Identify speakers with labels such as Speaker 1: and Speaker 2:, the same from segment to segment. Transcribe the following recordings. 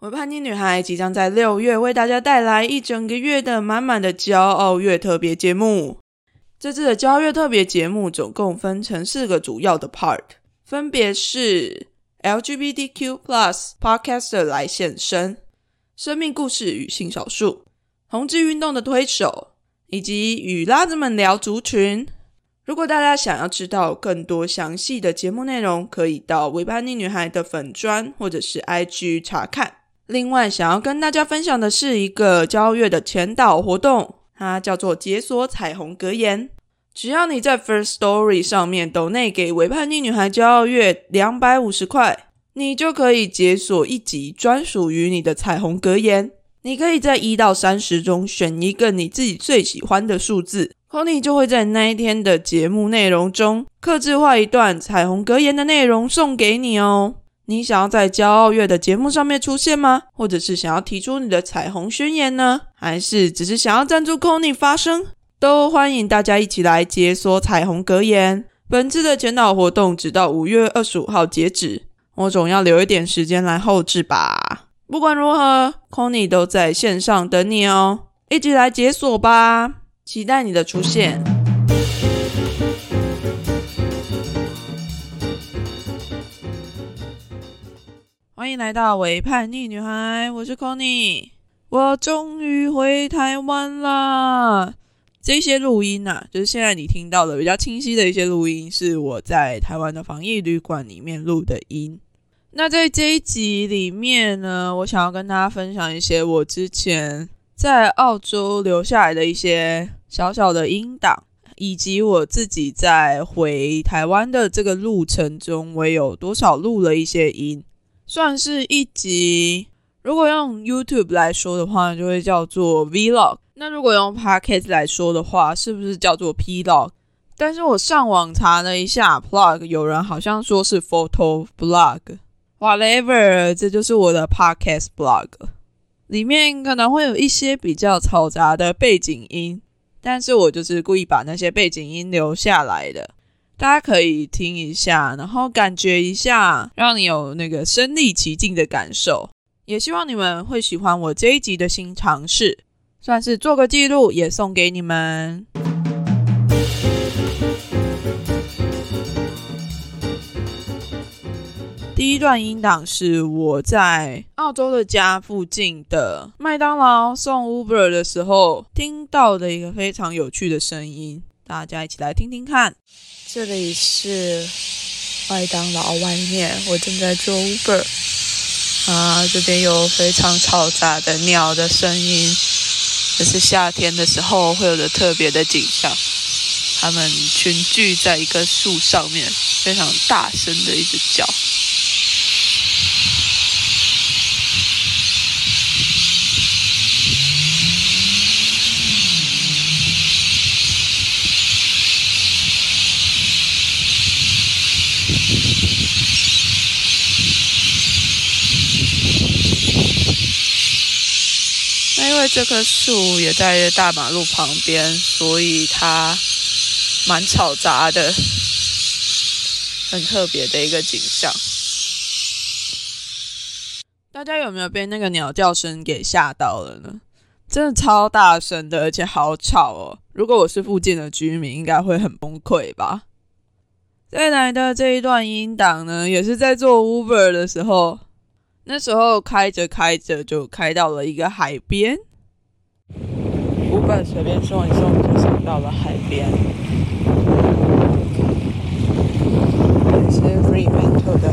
Speaker 1: 我叛逆女孩即将在六月为大家带来一整个月的满满的骄傲月特别节目。这次的骄傲月特别节目总共分成四个主要的 part，分别是 LGBTQ+ Podcaster 来现身、生命故事与性少数、同志运动的推手，以及与拉子们聊族群。如果大家想要知道更多详细的节目内容，可以到维叛逆女孩的粉砖或者是 IG 查看。另外，想要跟大家分享的是一个交月的前导活动，它叫做解锁彩虹格言。只要你在 First Story 上面抖内给维叛逆女孩骄傲月两百五十块，你就可以解锁一集专属于你的彩虹格言。你可以在一到三十中选一个你自己最喜欢的数字，Conny 就会在那一天的节目内容中，刻制化一段彩虹格言的内容送给你哦。你想要在骄傲月的节目上面出现吗？或者是想要提出你的彩虹宣言呢？还是只是想要赞助 Conny 发声？都欢迎大家一起来解锁彩虹格言。本次的前导活动直到五月二十五号截止，我总要留一点时间来后置吧。不管如何，Conny 都在线上等你哦，一起来解锁吧！期待你的出现。欢迎来到伪叛逆女孩，我是 Conny，我终于回台湾啦！这些录音呐，就是现在你听到的比较清晰的一些录音，是我在台湾的防疫旅馆里面录的音。那在这一集里面呢，我想要跟大家分享一些我之前在澳洲留下来的一些小小的音档，以及我自己在回台湾的这个路程中，我有多少录了一些音。算是一集，如果用 YouTube 来说的话，就会叫做 Vlog。那如果用 Podcast 来说的话，是不是叫做 Plog？但是我上网查了一下，Plog 有人好像说是 Photo Blog。Whatever，这就是我的 Podcast Blog。里面可能会有一些比较嘈杂的背景音，但是我就是故意把那些背景音留下来的。大家可以听一下，然后感觉一下，让你有那个身临其境的感受。也希望你们会喜欢我这一集的新尝试，算是做个记录，也送给你们。第一段音档是我在澳洲的家附近的麦当劳送 Uber 的时候听到的一个非常有趣的声音，大家一起来听听看。这里是麦当劳外面，我正在做 Uber 啊，这边有非常嘈杂的鸟的声音，这是夏天的时候会有的特别的景象。它们群聚在一棵树上面，非常大声的一直叫。这棵树也在大马路旁边，所以它蛮嘈杂的，很特别的一个景象。大家有没有被那个鸟叫声给吓到了呢？真的超大声的，而且好吵哦！如果我是附近的居民，应该会很崩溃吧。再来的这一段音档呢，也是在做 Uber 的时候，那时候开着开着就开到了一个海边，Uber 随便送一送就送到了海边，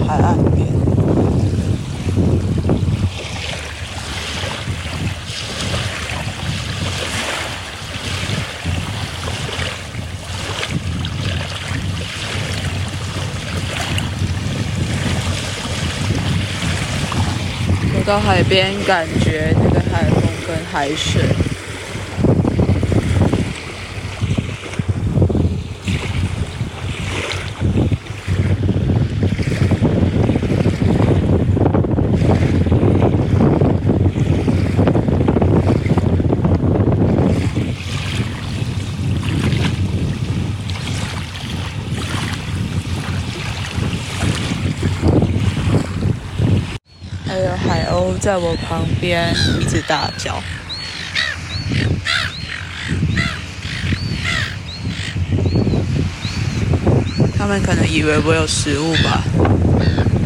Speaker 1: 海岸边。到海边，感觉那个海风跟海水。
Speaker 2: 在我旁边一直大叫。他们可能以为我有食物吧，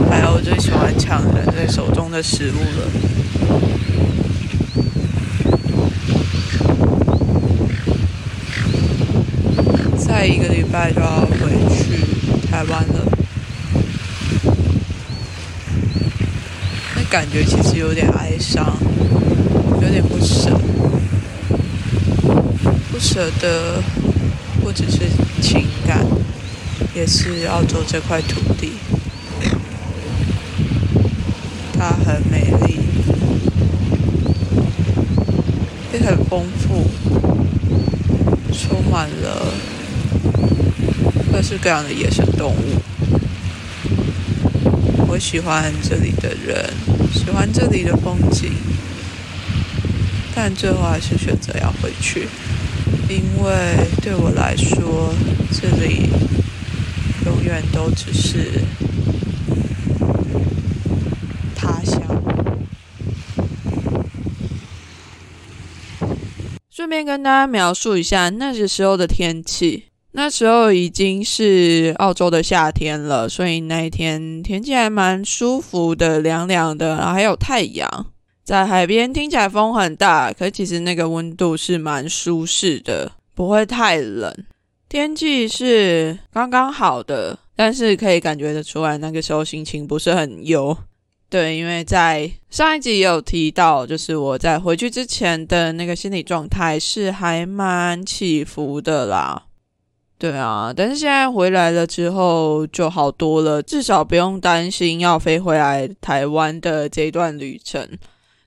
Speaker 2: 还有我最喜欢抢人类手中的食物了。再一个礼拜就要回去台湾了，那感觉其实有点哀伤，有点不舍，不舍得不只是情感。也是澳洲这块土地，它很美丽，也很丰富，充满了各式各样的野生动物。喜欢这里的人，喜欢这里的风景，但最后还是选择要回去，因为对我来说，这里。永远都只是他乡。顺便跟大家描述一下那个时候的天气。那时候已经是澳洲的夏天了，所以那一天天气还蛮舒服的，凉凉的，然后还有太阳。在海边听起来风很大，可其实那个温度是蛮舒适的，不会太冷。天气是刚刚好的，但是可以感觉得出来，那个时候心情不是很优。对，因为在上一集也有提到，就是我在回去之前的那个心理状态是还蛮起伏的啦。对啊，但是现在回来了之后就好多了，至少不用担心要飞回来台湾的这段旅程。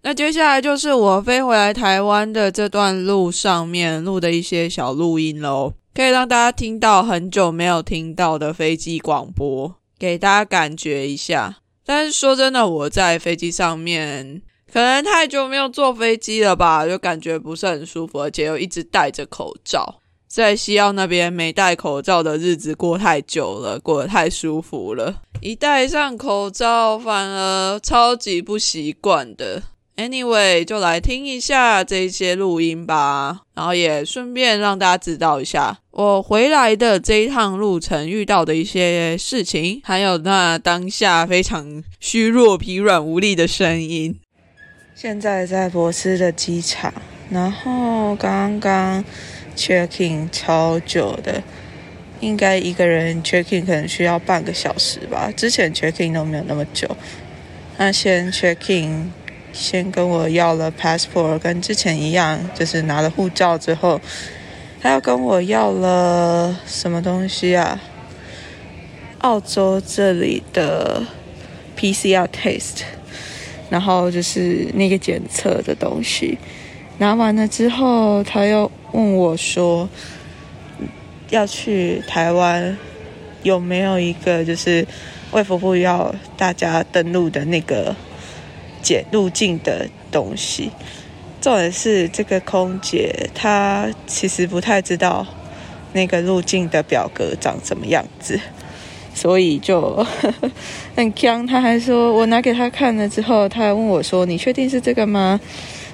Speaker 2: 那接下来就是我飞回来台湾的这段路上面录的一些小录音喽。可以让大家听到很久没有听到的飞机广播，给大家感觉一下。但是说真的，我在飞机上面可能太久没有坐飞机了吧，就感觉不是很舒服，而且又一直戴着口罩。在西澳那边没戴口罩的日子过太久了，过得太舒服了，一戴上口罩反而超级不习惯的。Anyway，就来听一下这些录音吧，然后也顺便让大家知道一下我回来的这一趟路程遇到的一些事情，还有那当下非常虚弱、疲软无力的声音。现在在博斯的机场，然后刚刚 checking 超久的，应该一个人 checking 可能需要半个小时吧，之前 checking 都没有那么久。那先 checking。先跟我要了 passport，跟之前一样，就是拿了护照之后，他要跟我要了什么东西啊？澳洲这里的 PCR test，然后就是那个检测的东西。拿完了之后，他又问我说，要去台湾有没有一个就是卫福部要大家登录的那个。检入境的东西，重点是这个空姐她其实不太知道那个入境的表格长什么样子，所以就 很僵。他还说我拿给他看了之后，他还问我说：“你确定是这个吗？”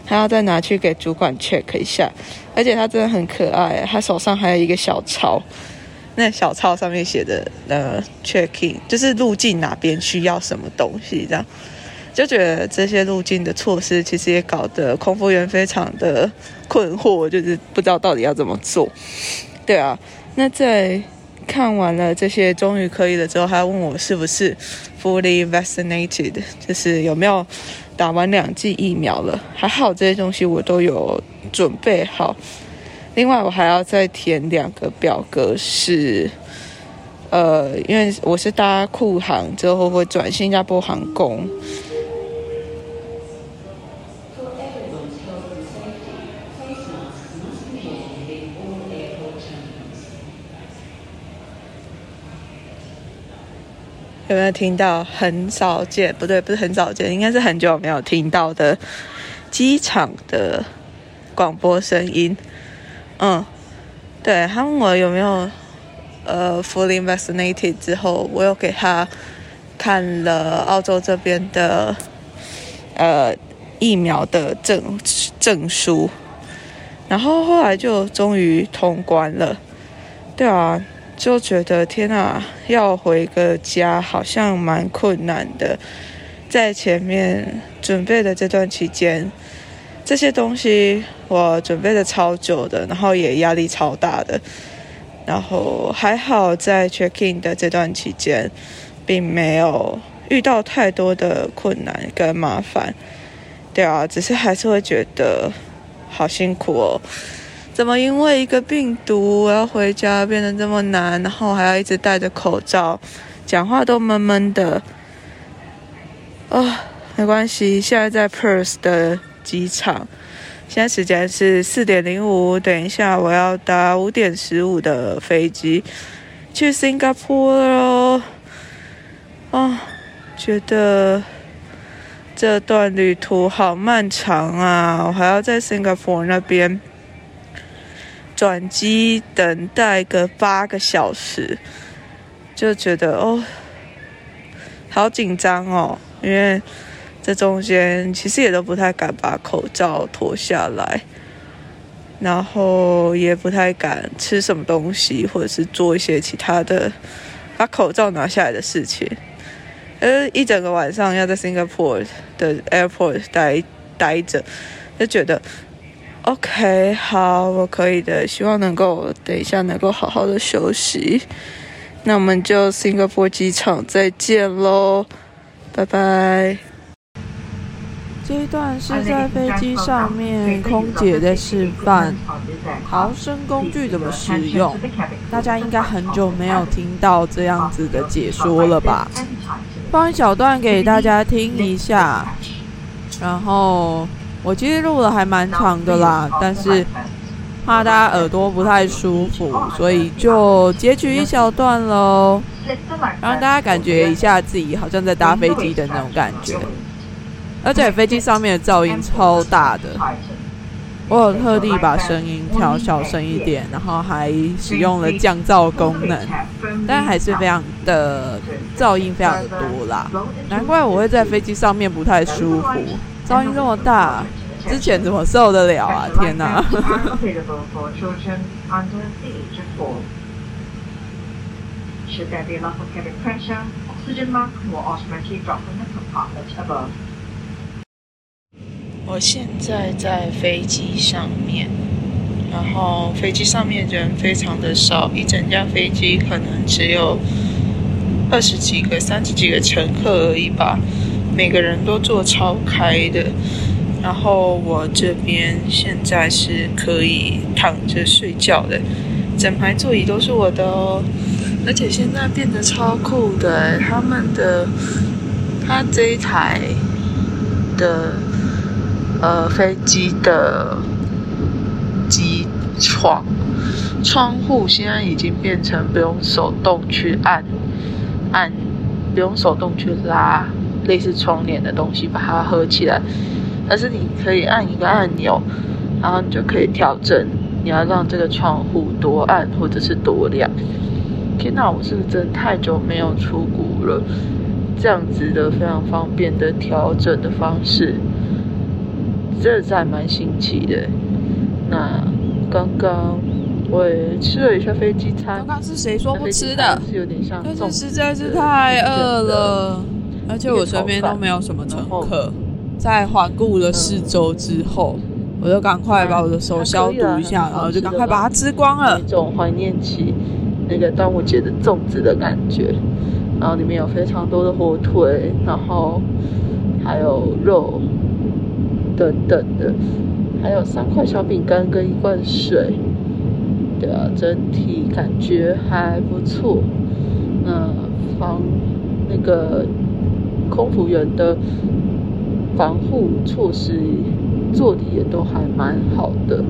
Speaker 2: 还要再拿去给主管 check 一下。而且他真的很可爱，他手上还有一个小抄，那小抄上面写的呃 checking 就是路径哪边需要什么东西这样。就觉得这些路径的措施，其实也搞得空服员非常的困惑，就是不知道到底要怎么做。对啊，那在看完了这些终于可以了之后，还要问我是不是 fully vaccinated，就是有没有打完两剂疫苗了。还好这些东西我都有准备好。另外我还要再填两个表格，是呃，因为我是搭库航之后会转新加坡航空。有没有听到很少见？不对，不是很少见，应该是很久没有听到的机场的广播声音。嗯，对他问我有没有呃 fully vaccinated 之后，我又给他看了澳洲这边的呃疫苗的证证书，然后后来就终于通关了。对啊，就觉得天啊，要回个家好像蛮困难的。在前面准备的这段期间，这些东西我准备的超久的，然后也压力超大的。然后还好在 check in 的这段期间，并没有遇到太多的困难跟麻烦。对啊，只是还是会觉得好辛苦哦。怎么因为一个病毒我要回家变得这么难？然后还要一直戴着口罩，讲话都闷闷的。啊，没关系，现在在 Perth 的机场，现在时间是四点零五，等一下我要搭五点十五的飞机去新加坡了。啊，觉得这段旅途好漫长啊！我还要在新加坡那边。转机等待个八个小时，就觉得哦，好紧张哦，因为这中间其实也都不太敢把口罩脱下来，然后也不太敢吃什么东西，或者是做一些其他的把口罩拿下来的事情。呃，一整个晚上要在 Singapore 的 airport 待待着，就觉得。OK，好，我可以的。希望能够等一下能够好好的休息。那我们就 Singapore 机场再见喽，拜拜。这一段是在飞机上面空姐在示范逃生工具怎么使用，大家应该很久没有听到这样子的解说了吧？放一小段给大家听一下，然后。我其实录了还蛮长的啦，但是怕大家耳朵不太舒服，所以就截取一小段喽，让大家感觉一下自己好像在搭飞机的那种感觉。而且飞机上面的噪音超大的，我有特地把声音调小声一点，然后还使用了降噪功能，但还是非常的噪音非常的多啦。难怪我会在飞机上面不太舒服。噪音这么大，之前怎么受得了啊？天哪我现在在飞机上面，然后飞机上面人非常的少，一整架飞机可能只有二十几个、三十几个乘客而已吧。每个人都坐超开的，然后我这边现在是可以躺着睡觉的，整排座椅都是我的哦，而且现在变得超酷的，他们的，他这一台的呃飞机的机窗窗户现在已经变成不用手动去按按，不用手动去拉。类似窗帘的东西把它合起来，但是你可以按一个按钮，然后你就可以调整你要让这个窗户多暗或者是多亮。天哪，我是不是真的太久没有出国了？这样子的非常方便的调整的方式，这在蛮新奇的。那刚刚我也吃了一下飞机餐，刚刚是谁说不吃的？
Speaker 1: 是有点像，
Speaker 2: 但是实在是太饿了。而且我身边都没有什么乘客，在环顾了四周之后，我就赶快把我的手消毒一下，然后就赶快把它吃光了。
Speaker 1: 一种怀念起那个端午节的粽子的感觉，然后里面有非常多的火腿，然后还有肉等等的，还有三块小饼干跟一罐水。对啊，整体感觉还不错。那防那个。空服员的防护措施做的也都还蛮好的，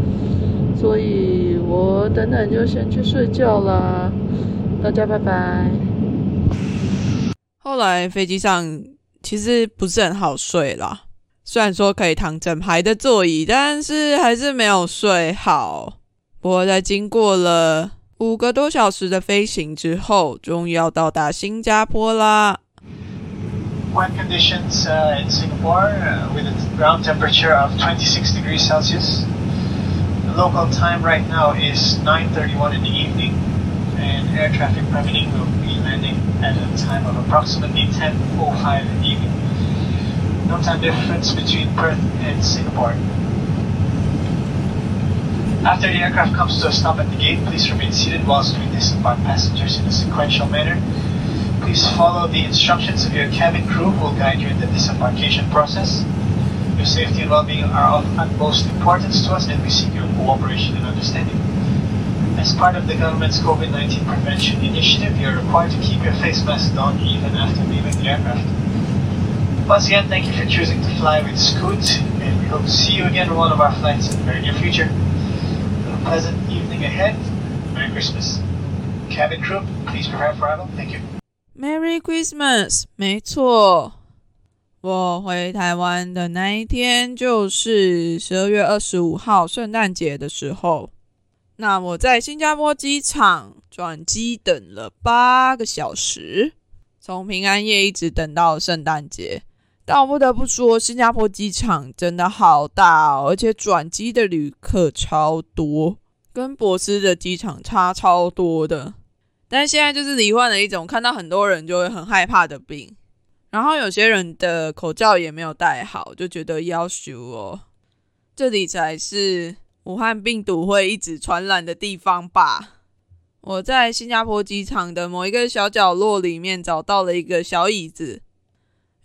Speaker 1: 所以我等等就先去睡觉啦，大家拜拜。
Speaker 2: 后来飞机上其实不是很好睡啦，虽然说可以躺整排的座椅，但是还是没有睡好。不过在经过了五个多小时的飞行之后，终于要到达新加坡啦。
Speaker 3: wet conditions uh, in Singapore uh, with a ground temperature of 26 degrees Celsius. The local time right now is 9.31 in the evening and air traffic permitting will be landing at a time of approximately 10.05 in the evening. No time difference between Perth and Singapore. After the aircraft comes to a stop at the gate, please remain seated whilst we disembark passengers in a sequential manner. Please follow the instructions of your cabin crew who will guide you in the disembarkation process. Your safety and well-being are of utmost importance to us and we seek your cooperation and understanding. As part of the government's COVID-19 prevention initiative, you're required to keep your face mask on even after leaving the aircraft. Once again, thank you for choosing to fly with Scoot, and we hope to see you again on one of our flights in the very near future. A pleasant evening ahead. Merry Christmas. Cabin crew, please prepare for arrival. Thank you.
Speaker 1: Merry Christmas，没错，我回台湾的那一天就是十二月二十五号圣诞节的时候。那我在新加坡机场转机等了八个小时，从平安夜一直等到圣诞节。但我不得不说，新加坡机场真的好大哦，而且转机的旅客超多，跟博斯的机场差超多的。但现在就是罹患了一种看到很多人就会很害怕的病，然后有些人的口罩也没有戴好，就觉得要修哦。这里才是武汉病毒会一直传染的地方吧？我在新加坡机场的某一个小角落里面找到了一个小椅子，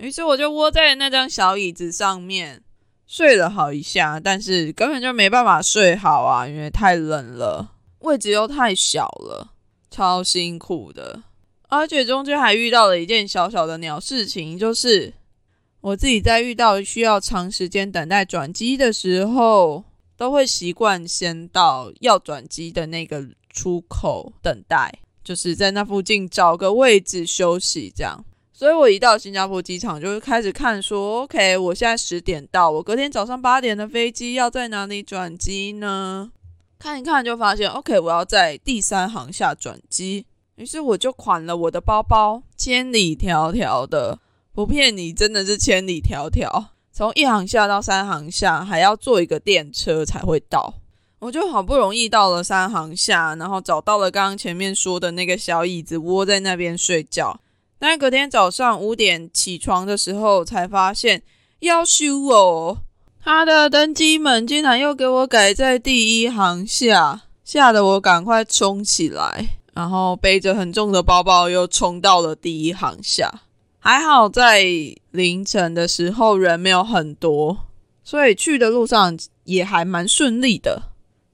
Speaker 1: 于是我就窝在那张小椅子上面睡了好一下，但是根本就没办法睡好啊，因为太冷了，位置又太小了。超辛苦的，而且中间还遇到了一件小小的鸟事情，就是我自己在遇到需要长时间等待转机的时候，都会习惯先到要转机的那个出口等待，就是在那附近找个位置休息这样。所以我一到新加坡机场，就会开始看说，OK，我现在十点到，我隔天早上八点的飞机要在哪里转机呢？看一看就发现，OK，我要在第三航下转机。于是我就款了我的包包，千里迢迢的，不骗你，真的是千里迢迢，从一航下到三航下，还要坐一个电车才会到。我就好不容易到了三航下，然后找到了刚刚前面说的那个小椅子，窝在那边睡觉。但隔天早上五点起床的时候，才发现要修哦。他的登机门竟然又给我改在第一行下，吓得我赶快冲起来，然后背着很重的包包又冲到了第一行下。还好在凌晨的时候人没有很多，所以去的路上也还蛮顺利的。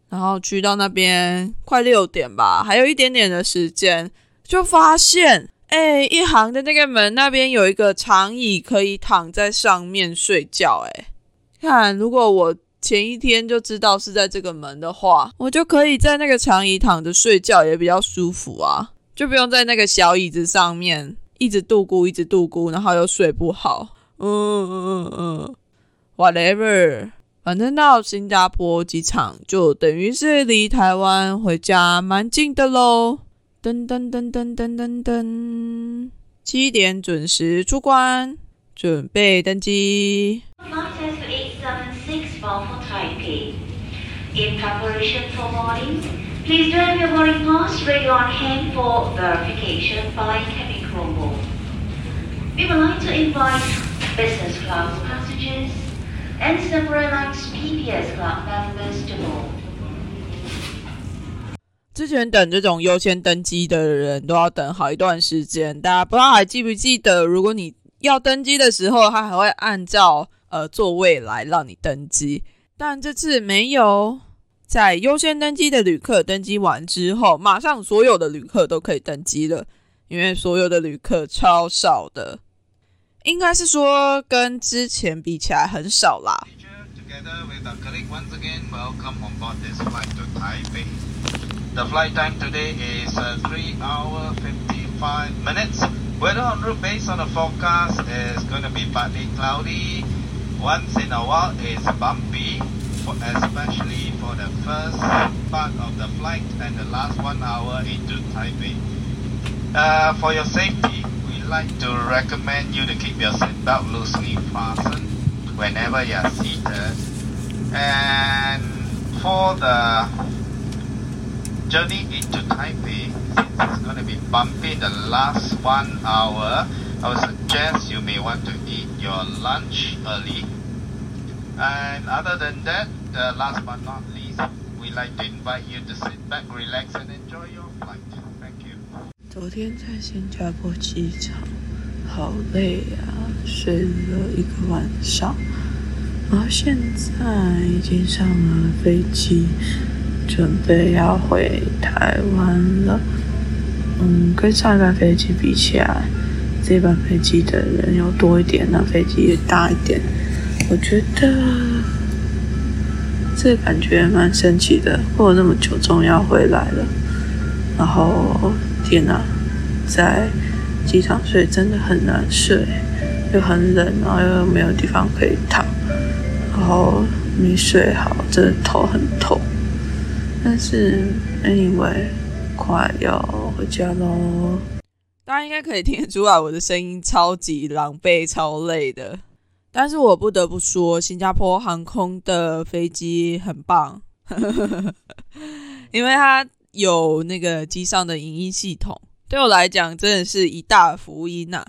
Speaker 1: 然后去到那边快六点吧，还有一点点的时间，就发现，哎，一行的那个门那边有一个长椅，可以躺在上面睡觉，哎。看，如果我前一天就知道是在这个门的话，我就可以在那个长椅躺着睡觉，也比较舒服啊，就不用在那个小椅子上面一直度咕，一直度咕，然后又睡不好。嗯嗯嗯，whatever，反正到新加坡机场就等于是离台湾回家蛮近的喽。噔噔噔噔噔噔噔，七点准时出关，准备登机。
Speaker 4: for Taipei. In preparation for boarding, please do have your boarding pass ready on hand for verification by cabin crew. We would like to invite business class passengers and Singapore Airlines PPS Club members to board.
Speaker 1: 之前等这种优先登机的人都要等好一段时间，大家不知道还记不记得？如果你要登机的时候，他还会按照呃，座位来让你登机，但这次没有。在优先登机的旅客登机完之后，马上所有的旅客都可以登机了，因为所有的旅客超少的，应该是说跟之前比起来很少啦。
Speaker 5: The flight time today is three hour fifty five minutes. Weather on route based on the forecast is going to be partly cloudy. once in a while it's bumpy, for, especially for the first part of the flight and the last one hour into Taipei. Uh, for your safety, we like to recommend you to keep your seatbelt loosely fastened whenever you are seated. And for the journey into Taipei, since it's going to be bumpy the last one hour, I would suggest you may want to eat your lunch early. And other than that, uh, last but not least, we like to invite you to sit back, relax, and enjoy your flight. Thank you.
Speaker 2: 昨天在新加坡机场，好累啊，睡了一个晚上，然后现在已经上了飞机， 准备要回台湾了。嗯，跟上一班飞机比起来，这班飞机的人要多一点，那飞机也大一点。我觉得这感觉蛮神奇的，过了那么久，终于要回来了。然后，天哪，在机场睡真的很难睡，又很冷，然后又没有地方可以躺，然后没睡好，真的头很痛。但是，anyway，快要回家喽。
Speaker 1: 大家应该可以听得出来，我的声音超级狼狈、超累的。但是我不得不说，新加坡航空的飞机很棒，因为它有那个机上的影音系统，对我来讲真的是一大福音呐。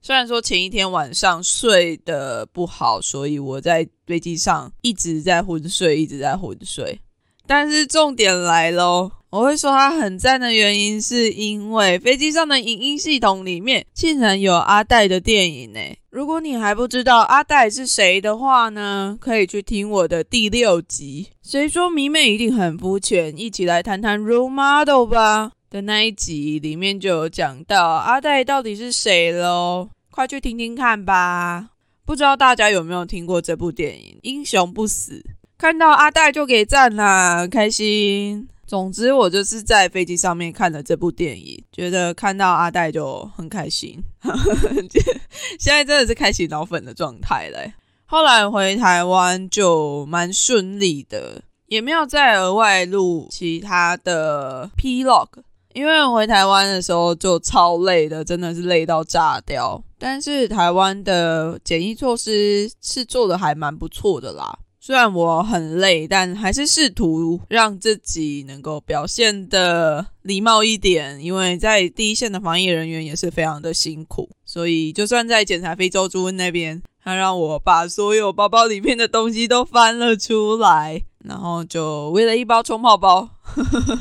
Speaker 1: 虽然说前一天晚上睡得不好，所以我在飞机上一直在昏睡，一直在昏睡。但是重点来喽，我会说它很赞的原因，是因为飞机上的影音系统里面竟然有阿黛的电影呢。如果你还不知道阿黛是谁的话呢，可以去听我的第六集。谁说迷妹一定很肤浅？一起来谈谈 role model 吧的那一集里面就有讲到阿黛到底是谁喽，快去听听看吧。不知道大家有没有听过这部电影《英雄不死》？看到阿黛就给赞啦，开心。总之，我就是在飞机上面看了这部电影，觉得看到阿黛就很开心。现在真的是开启脑粉的状态嘞。后来回台湾就蛮顺利的，也没有再额外录其他的 Plog，因为回台湾的时候就超累的，真的是累到炸掉。但是台湾的检疫措施是做的还蛮不错的啦。虽然我很累，但还是试图让自己能够表现的礼貌一点，因为在第一线的防疫人员也是非常的辛苦。所以，就算在检查非洲猪瘟那边，他让我把所有包包里面的东西都翻了出来，然后就为了一包冲泡包。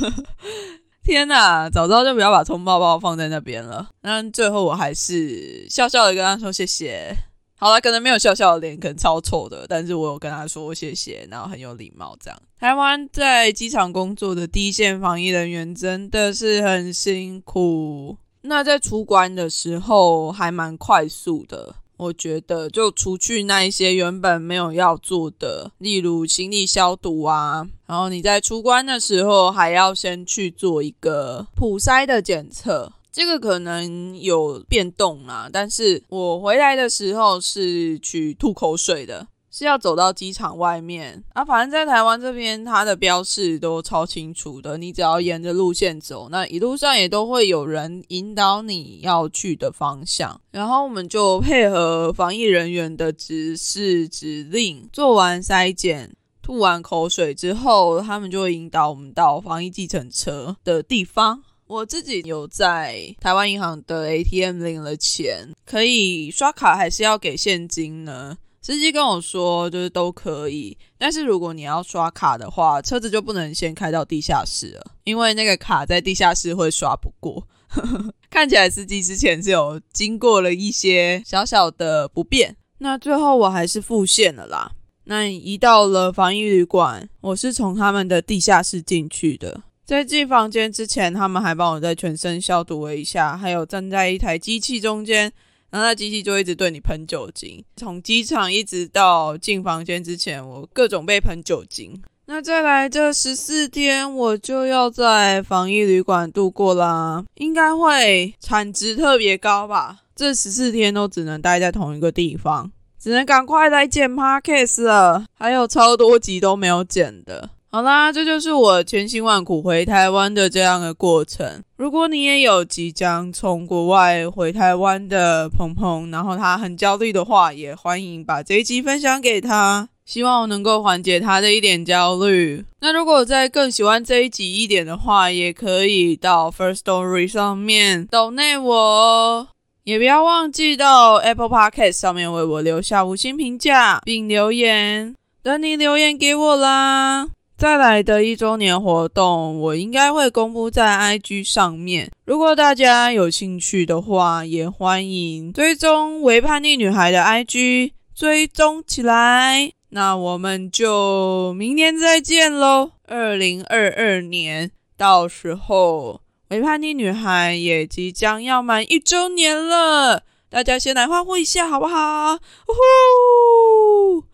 Speaker 1: 天哪，早知道就不要把冲泡包放在那边了。但最后我还是笑笑的跟他说谢谢。好了，可能没有笑笑的脸，可能超丑的，但是我有跟他说谢谢，然后很有礼貌这样。台湾在机场工作的第一线防疫人员真的是很辛苦。那在出关的时候还蛮快速的，我觉得就除去那一些原本没有要做的，例如行李消毒啊，然后你在出关的时候还要先去做一个普筛的检测。这个可能有变动啦，但是我回来的时候是去吐口水的，是要走到机场外面啊。反正在台湾这边，它的标示都超清楚的，你只要沿着路线走，那一路上也都会有人引导你要去的方向。然后我们就配合防疫人员的指示指令，做完筛检、吐完口水之后，他们就会引导我们到防疫计程车的地方。我自己有在台湾银行的 ATM 领了钱，可以刷卡还是要给现金呢？司机跟我说就是都可以，但是如果你要刷卡的话，车子就不能先开到地下室了，因为那个卡在地下室会刷不过。看起来司机之前是有经过了一些小小的不便，那最后我还是付现了啦。那一到了防疫旅馆，我是从他们的地下室进去的。在进房间之前，他们还帮我在全身消毒了一下，还有站在一台机器中间，然后那机器就一直对你喷酒精。从机场一直到进房间之前，我各种被喷酒精。那再来这十四天，我就要在防疫旅馆度过啦，应该会产值特别高吧？这十四天都只能待在同一个地方，只能赶快来剪 podcast 了，还有超多集都没有剪的。好啦，这就是我千辛万苦回台湾的这样的过程。如果你也有即将从国外回台湾的鹏鹏，然后他很焦虑的话，也欢迎把这一集分享给他，希望我能够缓解他的一点焦虑。那如果再更喜欢这一集一点的话，也可以到 First Story 上面抖内我，也不要忘记到 Apple Podcast 上面为我留下五星评价并留言，等你留言给我啦。再来的一周年活动，我应该会公布在 IG 上面。如果大家有兴趣的话，也欢迎追踪为叛逆女孩的 IG，追踪起来。那我们就明年再见喽！二零二二年，到时候为叛逆女孩也即将要满一周年了，大家先来欢呼一下好不好？呼！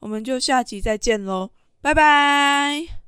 Speaker 1: 我们就下集再见喽！拜拜。